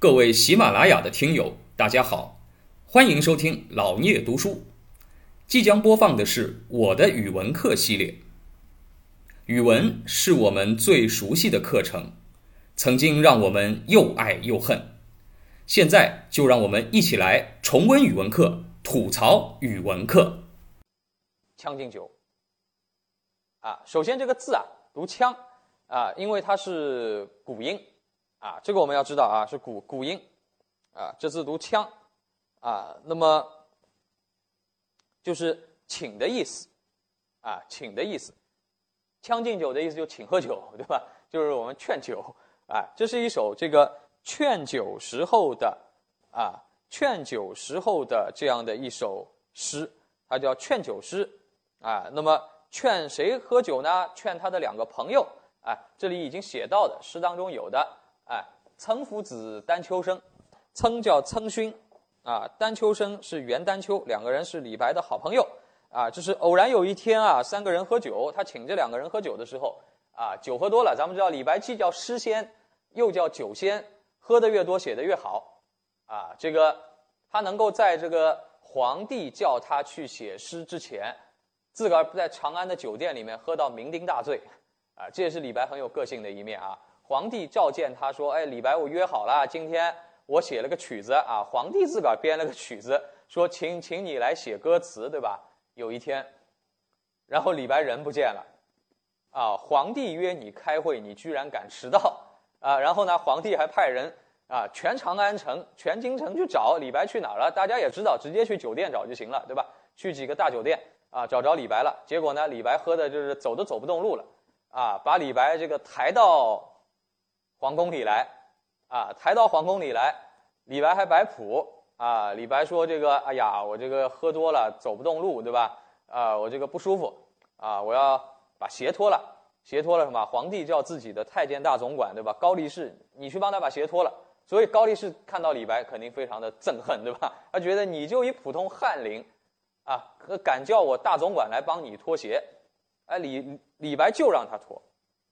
各位喜马拉雅的听友，大家好，欢迎收听老聂读书。即将播放的是我的语文课系列。语文是我们最熟悉的课程，曾经让我们又爱又恨。现在就让我们一起来重温语文课，吐槽语文课。《将进酒》啊，首先这个字啊读“枪”啊，因为它是古音啊，这个我们要知道啊，是古古音啊，这字读“枪”啊，那么就是请的意思啊，请的意思，“将进酒”的意思就请喝酒，对吧？就是我们劝酒啊，这是一首这个劝酒时候的啊，劝酒时候的这样的一首诗，它叫劝酒诗。啊，那么劝谁喝酒呢？劝他的两个朋友。啊，这里已经写到的诗当中有的。岑夫子，丹丘生。岑叫岑勋，啊，丹丘生是元丹丘，两个人是李白的好朋友。啊，就是偶然有一天啊，三个人喝酒，他请这两个人喝酒的时候，啊，酒喝多了。咱们知道李白既叫诗仙，又叫酒仙，喝的越多写的越好。啊，这个他能够在这个皇帝叫他去写诗之前。自个儿不在长安的酒店里面喝到酩酊大醉，啊，这也是李白很有个性的一面啊。皇帝召见他说：“哎，李白，我约好了，今天我写了个曲子啊。”皇帝自个儿编了个曲子，说：“请，请你来写歌词，对吧？”有一天，然后李白人不见了，啊，皇帝约你开会，你居然敢迟到啊！然后呢，皇帝还派人啊，全长安城、全京城去找李白去哪儿了？大家也知道，直接去酒店找就行了，对吧？去几个大酒店。啊，找着李白了，结果呢，李白喝的就是走都走不动路了，啊，把李白这个抬到皇宫里来，啊，抬到皇宫里来，李白还摆谱，啊，李白说这个，哎呀，我这个喝多了走不动路，对吧？啊，我这个不舒服，啊，我要把鞋脱了，鞋脱了什么？皇帝叫自己的太监大总管，对吧？高力士，你去帮他把鞋脱了。所以高力士看到李白肯定非常的憎恨，对吧？他觉得你就一普通翰林。啊，可敢叫我大总管来帮你脱鞋，哎，李李白就让他脱，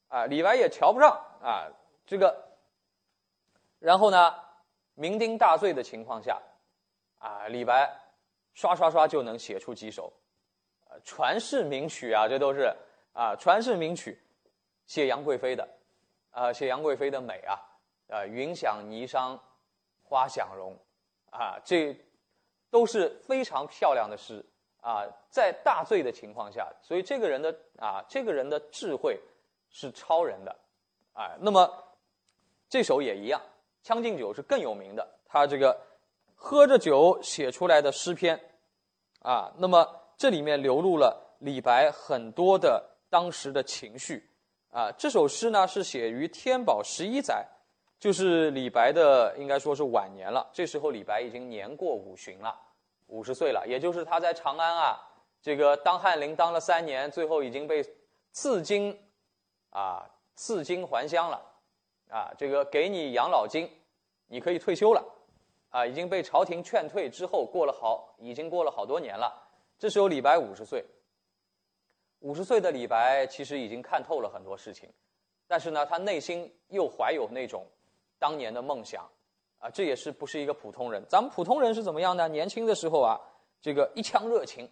啊，李白也瞧不上啊，这个，然后呢，酩酊大醉的情况下，啊，李白刷刷刷就能写出几首，呃，传世名曲啊，这都是啊，传世名曲，写杨贵妃的，啊，写杨贵妃的美啊，啊，云想霓裳花想容，啊，这。都是非常漂亮的诗啊，在大醉的情况下，所以这个人的啊，这个人的智慧是超人的，哎，那么这首也一样，《将进酒》是更有名的，他这个喝着酒写出来的诗篇啊，那么这里面流露了李白很多的当时的情绪啊。这首诗呢是写于天宝十一载，就是李白的应该说是晚年了，这时候李白已经年过五旬了。五十岁了，也就是他在长安啊，这个当翰林当了三年，最后已经被赐金，啊，赐金还乡了，啊，这个给你养老金，你可以退休了，啊，已经被朝廷劝退之后，过了好，已经过了好多年了。这时候李白五十岁，五十岁的李白其实已经看透了很多事情，但是呢，他内心又怀有那种当年的梦想。啊，这也是不是一个普通人？咱们普通人是怎么样呢？年轻的时候啊，这个一腔热情，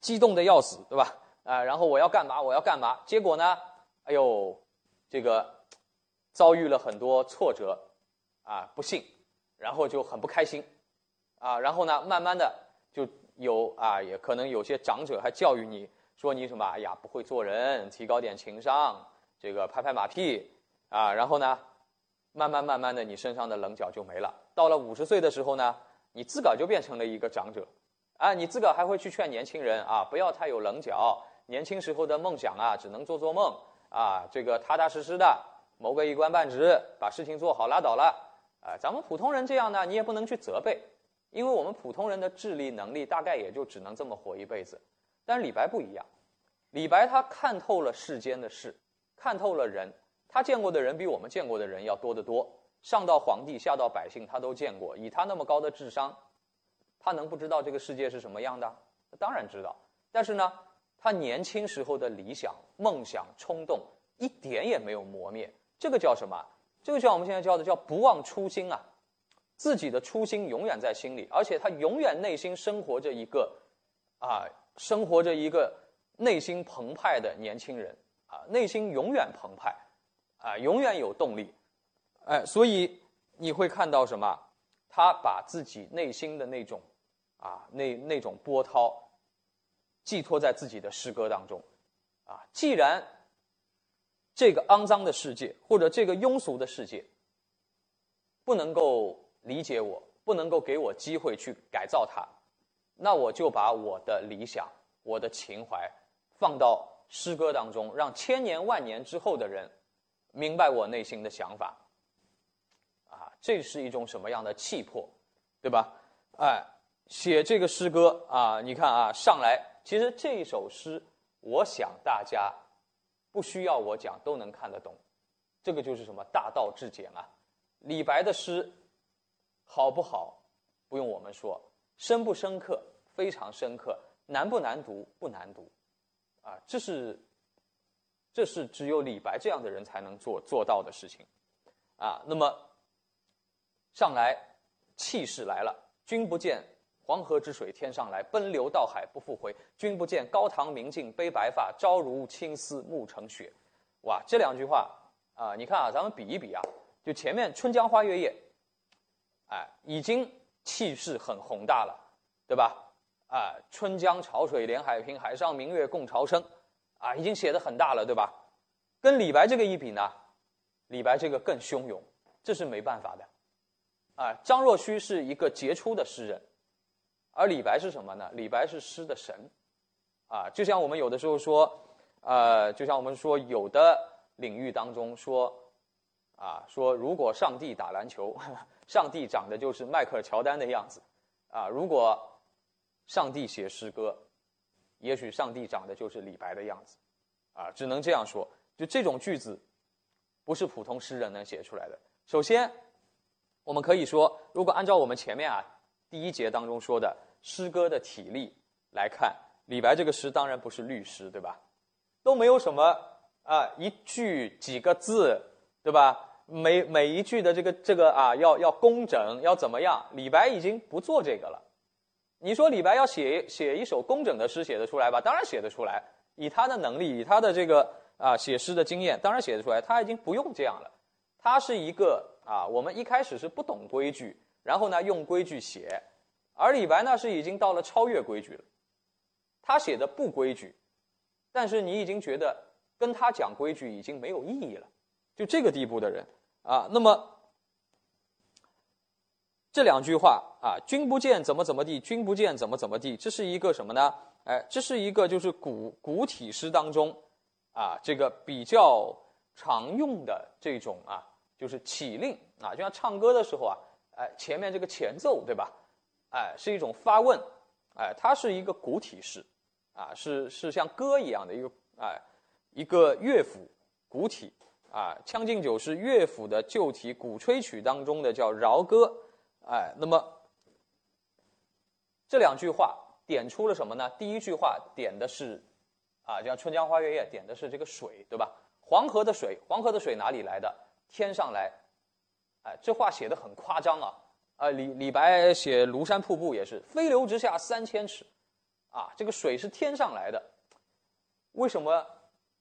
激动的要死，对吧？啊，然后我要干嘛？我要干嘛？结果呢？哎呦，这个遭遇了很多挫折，啊，不幸，然后就很不开心，啊，然后呢，慢慢的就有啊，也可能有些长者还教育你说你什么？哎呀，不会做人，提高点情商，这个拍拍马屁，啊，然后呢？慢慢慢慢的，你身上的棱角就没了。到了五十岁的时候呢，你自个儿就变成了一个长者，啊，你自个儿还会去劝年轻人啊，不要太有棱角。年轻时候的梦想啊，只能做做梦啊，这个踏踏实实的谋个一官半职，把事情做好拉倒了。啊，咱们普通人这样呢，你也不能去责备，因为我们普通人的智力能力大概也就只能这么活一辈子。但是李白不一样，李白他看透了世间的事，看透了人。他见过的人比我们见过的人要多得多，上到皇帝，下到百姓，他都见过。以他那么高的智商，他能不知道这个世界是什么样的？他当然知道。但是呢，他年轻时候的理想、梦想、冲动一点也没有磨灭。这个叫什么？这个叫我们现在叫的叫不忘初心啊！自己的初心永远在心里，而且他永远内心生活着一个，啊，生活着一个内心澎湃的年轻人，啊，内心永远澎湃，啊，永远有动力，哎，所以你会看到什么？他把自己内心的那种，啊，那那种波涛，寄托在自己的诗歌当中，啊，既然这个肮脏的世界或者这个庸俗的世界不能够。理解我不能够给我机会去改造它，那我就把我的理想、我的情怀放到诗歌当中，让千年万年之后的人明白我内心的想法。啊，这是一种什么样的气魄，对吧？哎，写这个诗歌啊，你看啊，上来其实这一首诗，我想大家不需要我讲都能看得懂，这个就是什么大道至简啊，李白的诗。好不好？不用我们说，深不深刻？非常深刻。难不难读？不难读。啊，这是，这是只有李白这样的人才能做做到的事情。啊，那么上来气势来了。君不见黄河之水天上来，奔流到海不复回。君不见高堂明镜悲白发，朝如青丝暮成雪。哇，这两句话啊，你看啊，咱们比一比啊，就前面《春江花月夜》。哎，已经气势很宏大了，对吧？啊，春江潮水连海平，海上明月共潮生，啊，已经写的很大了，对吧？跟李白这个一比呢，李白这个更汹涌，这是没办法的。啊，张若虚是一个杰出的诗人，而李白是什么呢？李白是诗的神，啊，就像我们有的时候说，呃，就像我们说有的领域当中说。啊，说如果上帝打篮球，上帝长得就是迈克尔乔丹的样子，啊，如果上帝写诗歌，也许上帝长得就是李白的样子，啊，只能这样说。就这种句子，不是普通诗人能写出来的。首先，我们可以说，如果按照我们前面啊第一节当中说的诗歌的体例来看，李白这个诗当然不是律诗，对吧？都没有什么啊，一句几个字。对吧？每每一句的这个这个啊，要要工整，要怎么样？李白已经不做这个了。你说李白要写写一首工整的诗，写得出来吧？当然写得出来。以他的能力，以他的这个啊写诗的经验，当然写得出来。他已经不用这样了。他是一个啊，我们一开始是不懂规矩，然后呢用规矩写，而李白呢是已经到了超越规矩了。他写的不规矩，但是你已经觉得跟他讲规矩已经没有意义了。就这个地步的人啊，那么这两句话啊，“君不见怎么怎么地，君不见怎么怎么地”，这是一个什么呢？哎，这是一个就是古古体诗当中啊，这个比较常用的这种啊，就是起令啊，就像唱歌的时候啊，哎，前面这个前奏对吧？哎，是一种发问，哎，它是一个古体诗啊，是是像歌一样的一个哎一个乐府古体。啊，《将进酒》是乐府的旧体鼓吹曲当中的叫饶歌，哎，那么这两句话点出了什么呢？第一句话点的是，啊，像《春江花月夜》点的是这个水，对吧？黄河的水，黄河的水哪里来的？天上来，哎，这话写的很夸张啊！啊，李李白写庐山瀑布也是飞流直下三千尺，啊，这个水是天上来的，为什么？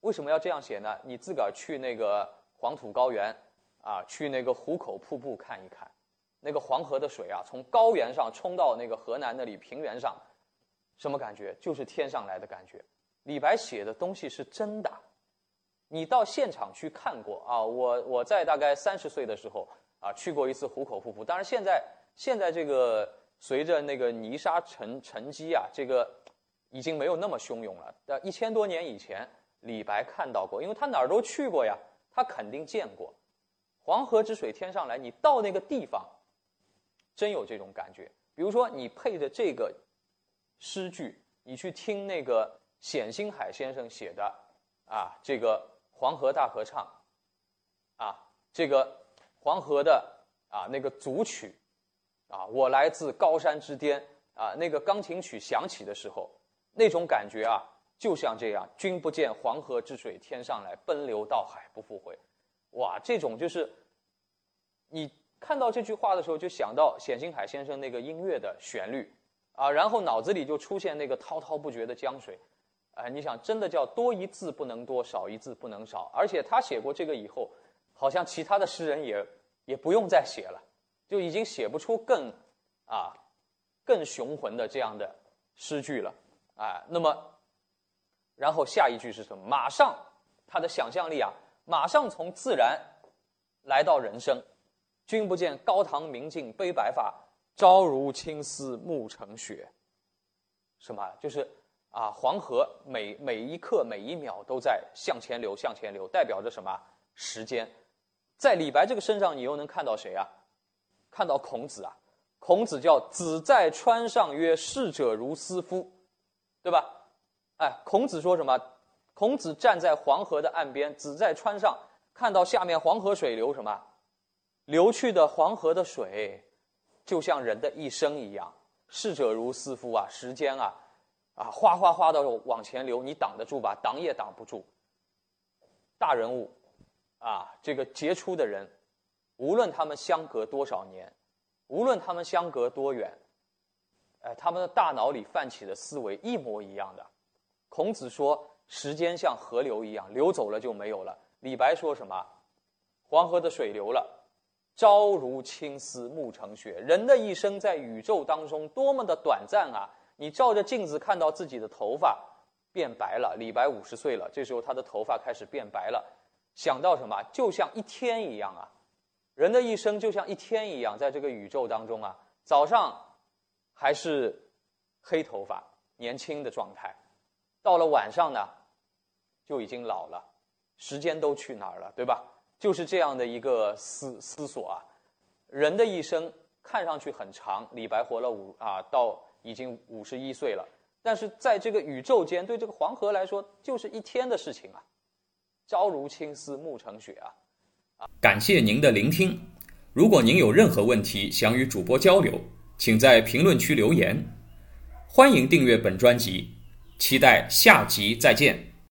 为什么要这样写呢？你自个儿去那个黄土高原，啊，去那个壶口瀑布看一看，那个黄河的水啊，从高原上冲到那个河南那里平原上，什么感觉？就是天上来的感觉。李白写的东西是真的，你到现场去看过啊？我我在大概三十岁的时候啊，去过一次壶口瀑布。当然现在现在这个随着那个泥沙沉沉积啊，这个已经没有那么汹涌了。呃，一千多年以前。李白看到过，因为他哪儿都去过呀，他肯定见过。黄河之水天上来，你到那个地方，真有这种感觉。比如说，你配着这个诗句，你去听那个冼星海先生写的啊，这个黄河大合唱，啊，这个黄河的啊那个组曲，啊，我来自高山之巅啊，那个钢琴曲响起的时候，那种感觉啊。就像这样，君不见黄河之水天上来，奔流到海不复回。哇，这种就是你看到这句话的时候，就想到冼星海先生那个音乐的旋律，啊，然后脑子里就出现那个滔滔不绝的江水，哎，你想，真的叫多一字不能多，少一字不能少。而且他写过这个以后，好像其他的诗人也也不用再写了，就已经写不出更啊更雄浑的这样的诗句了，啊，那么，然后下一句是什么？马上他的想象力啊，马上从自然来到人生。君不见高堂明镜悲白发，朝如青丝暮成雪。什么？就是啊，黄河每每一刻每一秒都在向前流，向前流，代表着什么？时间。在李白这个身上，你又能看到谁啊？看到孔子啊。孔子叫子在川上曰：“逝者如斯夫”，对吧？哎，孔子说什么？孔子站在黄河的岸边，子在川上，看到下面黄河水流什么？流去的黄河的水，就像人的一生一样。逝者如斯夫啊，时间啊，啊，哗哗哗的往前流，你挡得住吧？挡也挡不住。大人物，啊，这个杰出的人，无论他们相隔多少年，无论他们相隔多远，哎，他们的大脑里泛起的思维一模一样的。孔子说：“时间像河流一样，流走了就没有了。”李白说什么？黄河的水流了。朝如青丝暮成雪，人的一生在宇宙当中多么的短暂啊！你照着镜子看到自己的头发变白了，李白五十岁了，这时候他的头发开始变白了，想到什么？就像一天一样啊！人的一生就像一天一样，在这个宇宙当中啊，早上还是黑头发、年轻的状态，到了晚上呢，就已经老了，时间都去哪儿了，对吧？就是这样的一个思思索啊，人的一生看上去很长，李白活了五啊，到已经五十一岁了，但是在这个宇宙间，对这个黄河来说，就是一天的事情啊。朝如青丝暮成雪啊！感谢您的聆听。如果您有任何问题想与主播交流，请在评论区留言。欢迎订阅本专辑，期待下集再见。